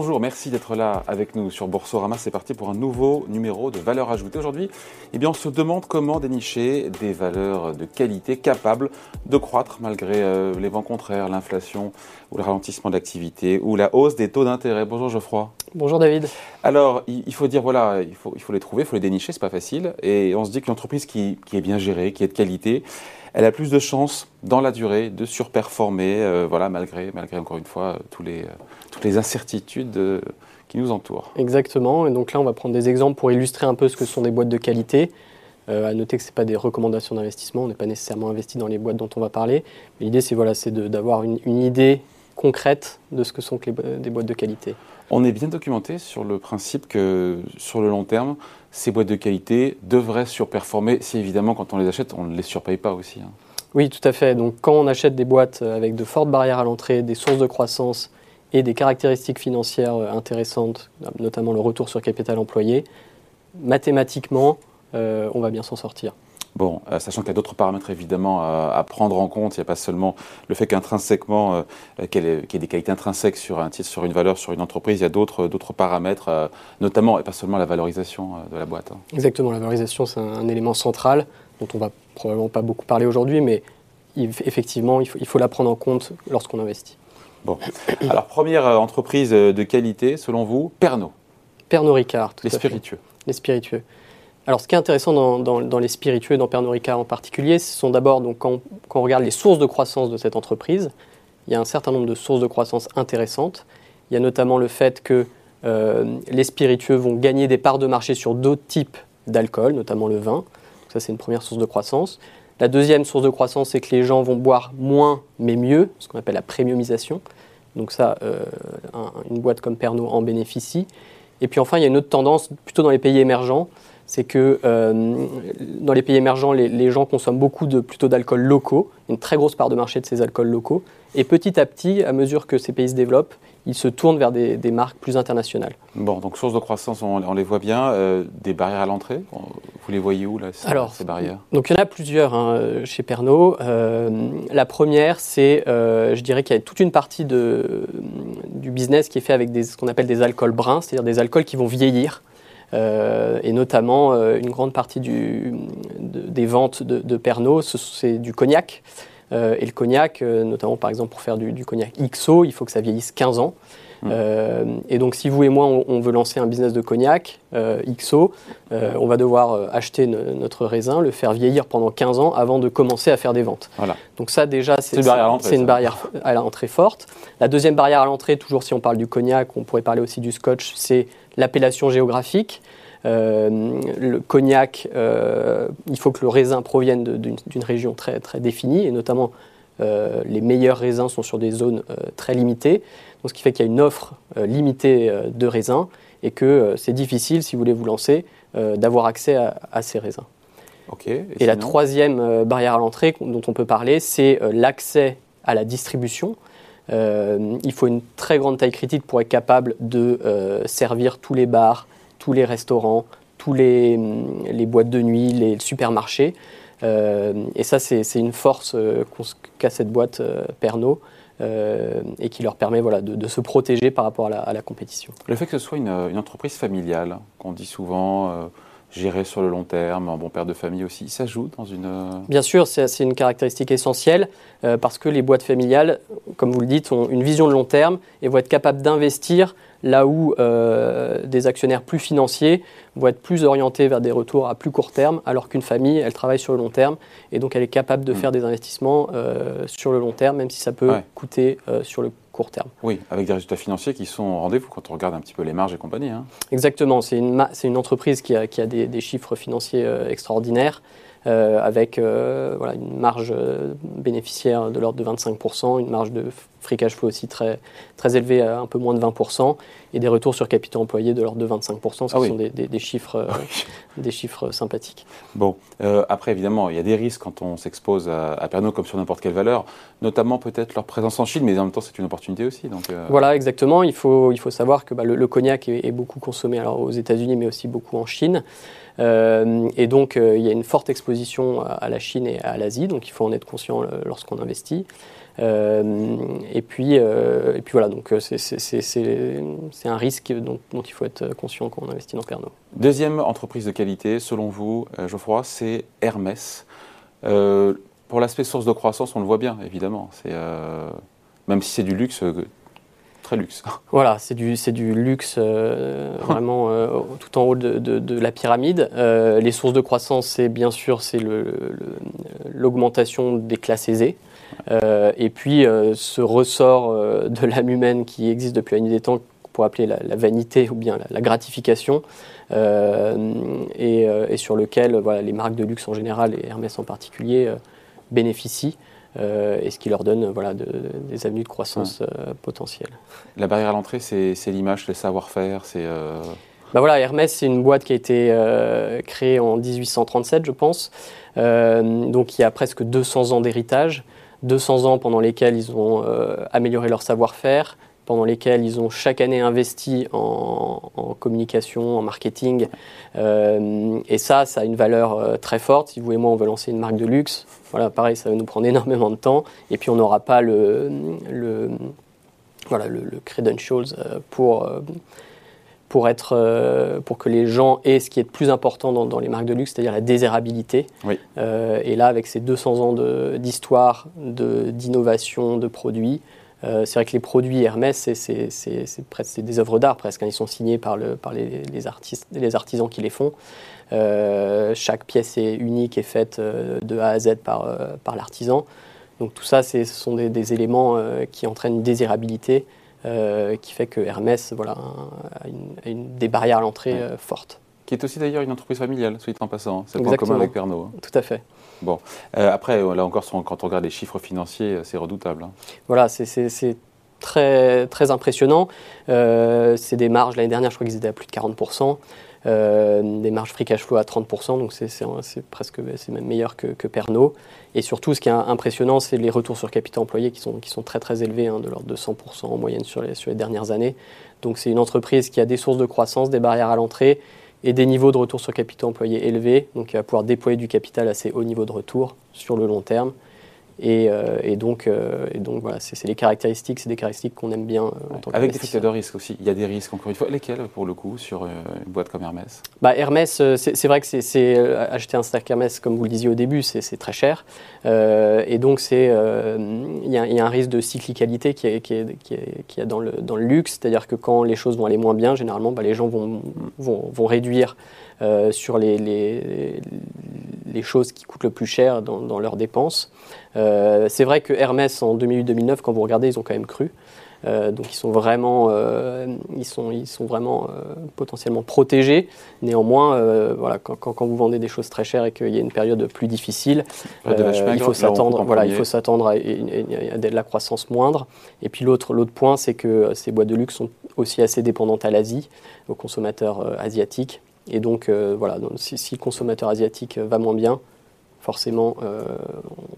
Bonjour, merci d'être là avec nous sur Boursorama. C'est parti pour un nouveau numéro de valeur ajoutée. Aujourd'hui, eh bien, on se demande comment dénicher des valeurs de qualité capables de croître malgré euh, les vents contraires, l'inflation ou le ralentissement d'activité ou la hausse des taux d'intérêt. Bonjour Geoffroy. Bonjour David. Alors, il faut dire, voilà, il faut, il faut les trouver, il faut les dénicher, c'est pas facile. Et on se dit que l'entreprise qui, qui est bien gérée, qui est de qualité, elle a plus de chances dans la durée de surperformer, euh, voilà, malgré, malgré encore une fois tous les, euh, toutes les incertitudes euh, qui nous entourent. Exactement. Et donc là, on va prendre des exemples pour illustrer un peu ce que sont des boîtes de qualité. à noter que ce n'est pas des recommandations d'investissement, on n'est pas nécessairement investi dans les boîtes dont on va parler. L'idée, c'est voilà, d'avoir une, une, idée concrète de ce que sont les, des boîtes de qualité. On est bien documenté sur le principe que sur le long terme, ces boîtes de qualité devraient surperformer si évidemment quand on les achète, on ne les surpaye pas aussi. Hein. Oui, tout à fait. Donc quand on achète des boîtes avec de fortes barrières à l'entrée, des sources de croissance et des caractéristiques financières euh, intéressantes, notamment le retour sur capital employé, mathématiquement, euh, on va bien s'en sortir. Bon, euh, sachant qu'il y a d'autres paramètres évidemment à, prendre en compte, il n'y a pas seulement le fait qu'intrinsèquement, euh, qu'il y, ait des qualités intrinsèques sur un titre, sur une valeur, sur une entreprise, il y a d'autres paramètres, euh, notamment et pas seulement la valorisation de la boîte. Hein. Exactement, la valorisation c'est un, élément central dont on va probablement pas beaucoup parler aujourd'hui, mais effectivement, il faut, il faut la prendre en compte lorsqu'on investit. Bon, alors première entreprise de qualité, selon vous, Pernod. Pernod Ricard, tout Les spiritueux. Les spiritueux. Alors, ce qui est intéressant dans, les spiritueux, dans Pernod Ricard en particulier, ce sont d'abord, donc, quand, on regarde les sources de croissance de cette entreprise, il y a un certain nombre de sources de croissance intéressantes. Il y a notamment le fait que euh, les spiritueux vont gagner des parts de marché sur d'autres types d'alcool, notamment le vin. ça, c'est une première source de croissance. La deuxième source de croissance, c'est que les gens vont boire moins mais mieux, ce qu'on appelle la premiumisation. Donc ça, euh, une boîte comme Pernod en bénéficie. Et puis enfin, il y a une autre tendance, plutôt dans les pays émergents, c'est que euh, dans les pays émergents, les, gens consomment beaucoup de, plutôt d'alcools locaux, une très grosse part de marché de ces alcools locaux. Et petit à petit, à mesure que ces pays se développent, ils se tournent vers des, marques plus internationales. Bon, donc source de croissance, on, les voit bien. Euh, des barrières à l'entrée, vous les voyez où là, ces, Alors, ces barrières? Donc il y en a plusieurs hein, chez Pernod. Euh, la première, c'est, je dirais qu'il y a toute une partie de, du business qui est fait avec des, ce qu'on appelle des alcools bruns, c'est-à-dire des alcools qui vont vieillir. Euh, et notamment euh, une grande partie du, des ventes de, de Pernod, c'est du cognac. Euh, et le cognac, notamment par exemple pour faire du, cognac XO, il faut que ça vieillisse 15 ans. Mmh. et donc, si vous et moi, on, veut lancer un business de cognac XO, on va devoir acheter notre raisin, le faire vieillir pendant 15 ans avant de commencer à faire des ventes. Voilà. Donc ça, déjà, c'est une barrière à l'entrée forte. La deuxième barrière à l'entrée, toujours si on parle du cognac, on pourrait parler aussi du scotch, c'est l'appellation géographique. Euh, le cognac, euh, il faut que le raisin provienne d'une région très, très définie, et notamment euh, les meilleurs raisins sont sur des zones très limitées, donc ce qui fait qu'il y a une offre limitée de raisins, et que c'est difficile, si vous voulez vous lancer, d'avoir accès à, ces raisins. et, la troisième barrière à l'entrée dont on peut parler, c'est l'accès à la distribution. Il faut une très grande taille critique pour être capable de servir tous les bars, tous les restaurants, tous les, hum, les boîtes de nuit, les supermarchés. Euh, et ça, c'est une force qu'a cette boîte Pernod. et qui leur permet voilà, de, se protéger par rapport à la, compétition. Le fait que ce soit une, une entreprise familiale, qu'on dit souvent, gérer sur le long terme, un bon père de famille aussi, ça joue dans une... Euh, Bien sûr, c'est une caractéristique essentielle euh, parce que les boîtes familiales, comme vous le dites, ont une vision de long terme et vont être capables d'investir là où euh, des actionnaires plus financiers vont être plus orientés vers des retours à plus court terme, alors qu'une famille, elle travaille sur le long terme et donc elle est capable de mm. faire des investissements sur le long terme, même si ça peut coûter sur le terme. Oui, avec des résultats financiers qui sont au rendez-vous quand on regarde un petit peu les marges et compagnie. Hein. Exactement, c'est une, une, entreprise qui a, qui a des, chiffres financiers euh, extraordinaires. Euh, avec euh, voilà, une marge bénéficiaire de l'ordre de 25%, une marge de free cash flow aussi très, très élevée à un peu moins de 20%, et des retours sur capital employé de l'ordre de 25%, ce ah sont des, des, chiffres, ah des chiffres sympathiques. Bon, après évidemment, il y a des risques quand on s'expose à, à, Pernod comme sur n'importe quelle valeur, notamment peut-être leur présence en Chine, mais en même temps c'est une opportunité aussi. Donc, Voilà, exactement. Il faut, il faut savoir que bah, le, cognac est, est, beaucoup consommé alors, aux États-Unis, mais aussi beaucoup en Chine. Euh, et donc, euh, il y a une forte exposition à la Chine et à l'Asie, donc il faut en être conscient euh, lorsqu'on investit. et, puis, et puis voilà, donc c'est un risque dont, il faut être conscient quand on investit dans Pernod. Deuxième entreprise de qualité, selon vous, Geoffroy, c'est Hermès. pour l'aspect source de croissance, on le voit bien, évidemment. Même si c'est du luxe, luxe. Voilà, c'est du, du luxe euh, vraiment euh, tout en haut de, la pyramide. Euh, les sources de croissance, c'est bien sûr c'est l'augmentation des classes aisées. et puis ce ressort de l'âme humaine qui existe depuis la nuit des temps, pour appeler la, vanité ou bien la, gratification, et, et, sur lequel voilà, les marques de luxe en général, et Hermès en particulier, bénéficient. Euh, et ce qui leur donne voilà, des avenues de croissance euh, potentielles. La barrière à l'entrée, c'est l'image, le savoir-faire, c'est... Euh, bah voilà, Hermès, c'est une boîte qui a été créée en 1837, je pense. donc il y a presque 200 ans d'héritage, 200 ans pendant lesquels ils ont amélioré leur savoir-faire, pendant lesquels ils ont chaque année investi en, communication, en marketing. Euh, et ça, ça a une valeur euh, très forte. Si vous et moi, on veut lancer une marque de luxe, voilà, pareil, ça va nous prendre énormément de temps. Et puis, on n'aura pas le, le, voilà, le, credentials euh, pour, pour, être, pour que les gens aient ce qui est le plus important dans, les marques de luxe, c'est-à-dire la désirabilité. et là, avec ces 200 ans d'histoire, d'innovation, de produits, euh, c'est vrai que les produits Hermès, c'est des œuvres d'art presque. Hein. Ils sont signés par, le, par les, les, artistes, les artisans qui les font. Euh, chaque pièce est unique et faite euh, de A à Z par, par l'artisan. Donc tout ça, ce sont des, éléments qui entraînent une désirabilité qui fait que Hermès voilà, a, une, des barrières à l'entrée fortes. Qui est aussi d'ailleurs une entreprise familiale, soit en passant. Hein. C'est le point commun avec Pernod. Hein. Tout à fait. Bon, euh, après, là encore, quand on regarde les chiffres financiers, euh, c'est redoutable. Hein. Voilà, c'est très, très impressionnant. Euh, c'est des marges, l'année dernière, je crois qu'ils étaient à plus de 40%. des marges free cash flow à 30%, donc c'est presque même meilleur que, que. Et surtout, ce qui est impressionnant, c'est les retours sur capital employé qui sont, qui sont très très élevés, hein, de l'ordre de 100% en moyenne sur les dernières années. Donc c'est une entreprise qui a des sources de croissance, des barrières à l'entrée et des niveaux de retour sur capital employé élevés. Donc, il va pouvoir déployer du capital à ces hauts niveaux de retour sur le long terme. Et, euh, donc, euh, et donc voilà, c'est les caractéristiques, c'est des caractéristiques qu'on aime bien euh, en tant Avec des facteurs de risque aussi. Il y a des risques, encore une fois. Lesquels, pour le coup, sur une boîte comme Hermès? Bah, Hermès, c'est vrai que c'est acheter un stack Hermès, comme vous le disiez au début, c'est très cher. et donc, il y, y, a un risque de cyclicalité qui est, qui est, qui est, qui est dans, le, dans le luxe. C'est-à-dire que quand les choses vont aller moins bien, généralement, bah, les gens vont, vont, vont réduire euh, sur les, les, les, choses qui coûtent le plus cher dans, dans leurs dépenses. Euh, c'est vrai que Hermès, en 2008-2009, quand vous regardez, ils ont quand même cru. Euh, donc ils sont vraiment, euh, ils sont, ils sont vraiment euh, potentiellement protégés. Néanmoins, voilà, quand, quand, vous vendez des choses très chères et qu'il y a une période plus difficile, il faut s'attendre, voilà, il faut s'attendre à, à, de la croissance moindre. Et puis l'autre, l'autre point, c'est que ces boîtes de luxe sont aussi assez dépendantes à l'Asie, aux consommateurs asiatiques. Et donc, voilà, si, le consommateur asiatique va moins bien, forcément,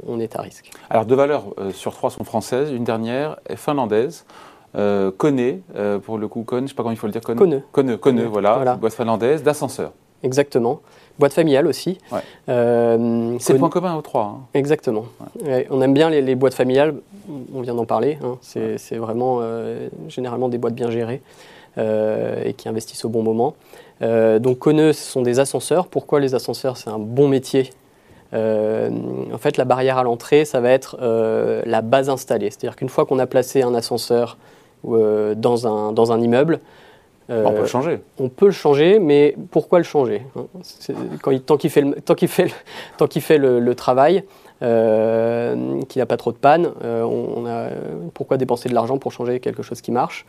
on est à risque. Alors, deux valeurs euh, sur trois sont françaises. Une dernière est finlandaise. Euh, pour le coup, Kone, je ne sais pas comment il faut le dire. Kone. Kone, voilà, boîte finlandaise d'ascenseur. Exactement. Boîte familiale aussi. c'est le point commun aux trois. Hein. Exactement. on aime bien les, boîtes familiales, on vient d'en parler. Hein. C'est vraiment généralement des boîtes bien gérées et qui investissent au bon moment. Euh, donc Kone, ce sont des ascenseurs. Pourquoi les ascenseurs? C'est un bon métier. Euh, en fait, la barrière à l'entrée, ça va être euh, la base installée. C'est-à-dire qu'une fois qu'on a placé un ascenseur dans, un, dans un immeuble, on peut le changer. On peut le changer, mais pourquoi le changer hein? Quand Tant qu'il fait, le, tant fait, tant fait le, travail, euh, qui n'a pas trop de panne. Euh, on, a, pourquoi dépenser de l'argent pour changer quelque chose qui marche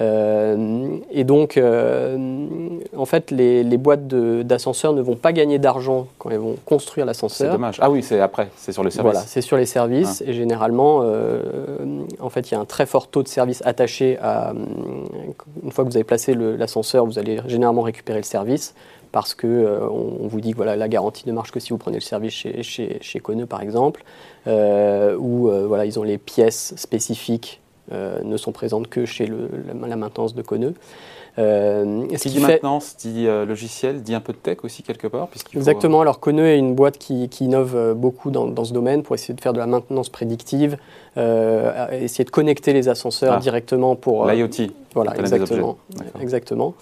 euh, Et donc, en fait, les, boîtes d'ascenseurs ne vont pas gagner d'argent quand elles vont construire l'ascenseur. C'est dommage. Ah oui, c'est après, c'est sur les services. Voilà, c'est sur les services. Ah. Et généralement, en fait, il y a un très fort taux de service attaché à. Une fois que vous avez placé l'ascenseur, vous allez généralement récupérer le service parce que euh, on, vous dit que voilà, la garantie ne marche que si vous prenez le service chez, chez, chez Kone, par exemple, euh, ou euh, voilà, ils ont les pièces spécifiques ne sont présentes que chez le, la, maintenance de. Euh, ce qui dit maintenance, dit logiciel, dit un peu de tech aussi quelque part Exactement, alors Conneux est une boîte qui, innove beaucoup dans, dans, ce domaine pour essayer de faire de la maintenance prédictive, essayer de connecter les ascenseurs ah. directement pour... L'IoT. Voilà, exactement. exactement.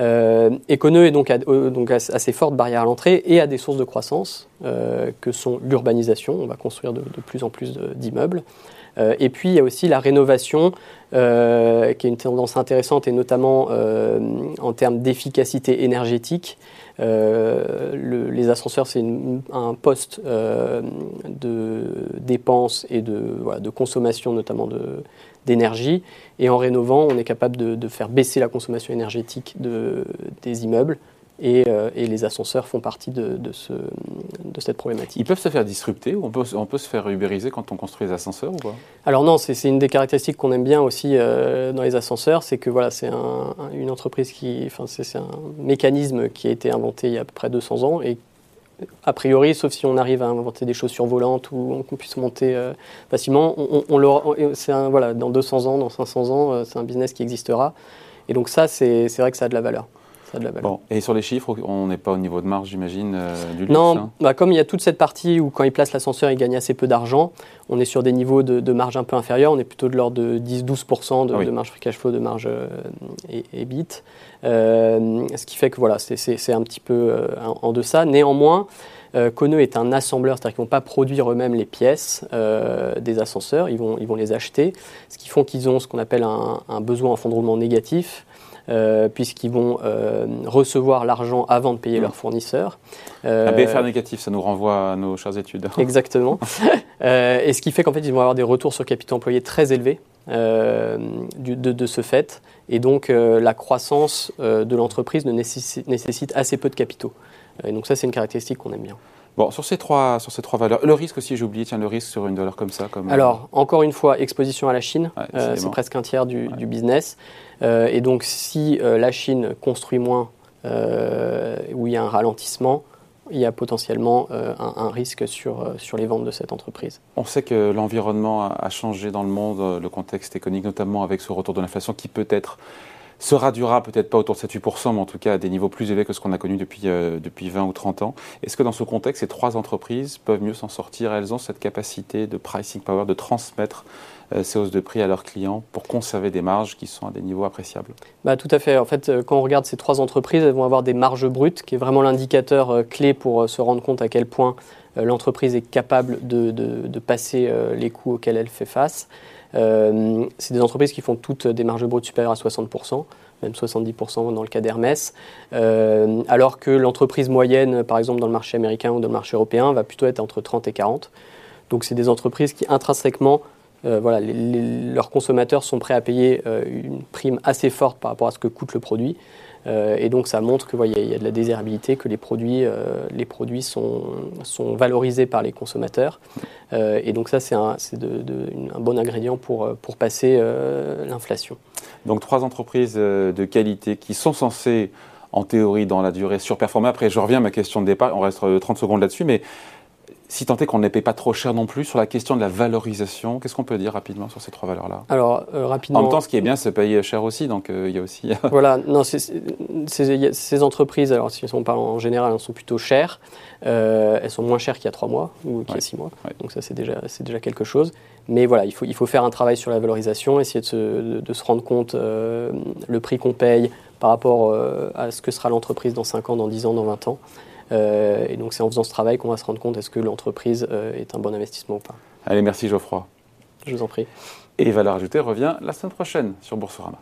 Euh, Econeux est donc, donc assez forte barrière à l'entrée et a des sources de croissance euh, que sont l'urbanisation, on va construire de, plus en plus d'immeubles, euh, et puis il y a aussi la rénovation, euh, qui est une tendance intéressante et notamment en termes d'efficacité énergétique. les ascenseurs, c'est un poste de dépenses et de consommation notamment de, d'énergie. Et en rénovant, on est capable de, faire baisser la consommation énergétique de, des immeubles. Et, euh, et, les ascenseurs font partie de, de, ce, de, cette problématique. Ils peuvent se faire disrupter ou on peut, on peut se faire ubériser quand on construit les ascenseurs ou pas? Alors non, c'est une des caractéristiques qu'on aime bien aussi euh, dans les ascenseurs, c'est que voilà, c'est un, une entreprise qui, enfin c'est un mécanisme qui a été inventé il y a à peu près 200 ans et a priori, sauf si on arrive à inventer des chaussures volantes ou qu'on puisse monter euh, facilement, on, voilà, dans 200 ans, dans 500 ans, euh, c'est un business qui existera. Et donc ça, c'est vrai que ça a de la valeur. Bon, et sur les chiffres, on n'est pas au niveau de marge, j'imagine, euh, du luxe Non, hein bah, comme il y a toute cette partie où quand il place l'ascenseur, il gagne assez peu d'argent, on est sur des niveaux de, marge un peu inférieurs, on est plutôt de l'ordre de 10-12% de, de, marge free cash flow, de marge et, et bit. Euh, ce qui fait que voilà, c'est un petit peu euh, en, deçà. Néanmoins, euh, est un assembleur, c'est-à-dire qu'ils ne vont pas produire eux-mêmes les pièces euh, des ascenseurs, ils vont, ils vont les acheter, ce qui font qu'ils ont ce qu'on appelle un, un, besoin en fonds de roulement négatif. Euh, puisqu'ils vont euh, recevoir l'argent avant de payer mmh. leurs fournisseurs. Euh, Un BFR négatif, ça nous renvoie à nos chères études. Exactement. et ce qui fait qu'en fait, ils vont avoir des retours sur capital employé très élevés. Du, de, de, ce fait. Et donc, la croissance de l'entreprise ne nécessite, nécessite, assez peu de capitaux. Et donc, ça, c'est une caractéristique qu'on aime bien. Bon, sur ces, trois, sur ces trois valeurs, le risque aussi, j'ai oublié, tiens, le risque sur une valeur comme ça comme Alors, encore une fois, exposition à la Chine, c'est presque un tiers du, du business. Euh, et donc, si euh, la Chine construit moins, euh, où il y a un ralentissement, il y a potentiellement un, risque sur, sur les ventes de cette entreprise. On sait que l'environnement a, changé dans le monde, le contexte économique, notamment avec ce retour de l'inflation qui peut être sera durera peut-être pas autour de 7-8%, mais en tout cas à des niveaux plus élevés que ce qu'on a connu depuis, depuis 20 ou 30 ans. Est-ce que dans ce contexte, ces trois entreprises peuvent mieux s'en sortir? Elles ont cette capacité de pricing power, de transmettre euh, ces hausses de prix à leurs clients pour conserver des marges qui sont à des niveaux appréciables? Bah, Tout à fait. En fait, euh, quand on regarde ces trois entreprises, elles vont avoir des marges brutes, qui est vraiment l'indicateur euh, clé pour se rendre compte à quel point l'entreprise est capable de, passer les coûts auxquels elle fait face. C'est des entreprises qui font toutes des marges brutes supérieures à 60%, même 70% dans le cas d'Hermès, alors que l'entreprise moyenne, par exemple dans le marché américain ou dans le marché européen, va plutôt être entre 30 et 40. Donc c'est des entreprises qui intrinsèquement euh, voilà, leurs consommateurs sont prêts à payer euh, une prime assez forte par rapport à ce que coûte le produit. Euh, et donc ça montre qu'il y a de la désirabilité, que les produits, les produits sont, sont, valorisés par les consommateurs. et donc ça, c'est un, un, bon ingrédient pour, pour passer l'inflation. Donc trois entreprises de qualité qui sont censées, en théorie, dans la durée, surperformer. Après, je reviens à ma question de départ, on reste 30 secondes là-dessus, mais si tant est qu'on ne les paye pas trop cher non plus, sur la question de la valorisation, qu'est-ce qu'on peut dire rapidement sur ces trois valeurs-là? Alors, euh, rapidement. En même temps, ce qui est bien, c'est payer cher aussi, donc euh, il y a aussi. voilà, non, ces entreprises, alors si on parle en général, elles sont plutôt chères. Euh, elles sont moins chères qu'il y a trois mois ou qu'il y a six mois, donc ça c'est déjà, déjà quelque chose. Mais voilà, il faut, il faut faire un travail sur la valorisation, essayer de se, de, se rendre compte le prix qu'on paye par rapport à ce que sera l'entreprise dans 5 ans, dans 10 ans, dans 20 ans. Euh, et donc c'est en faisant ce travail qu'on va se rendre compte est-ce que l'entreprise euh, est un bon investissement ou pas. Allez, merci Geoffroy. Je vous en prie. Et Valeur Ajoutée revient la semaine prochaine sur Boursorama.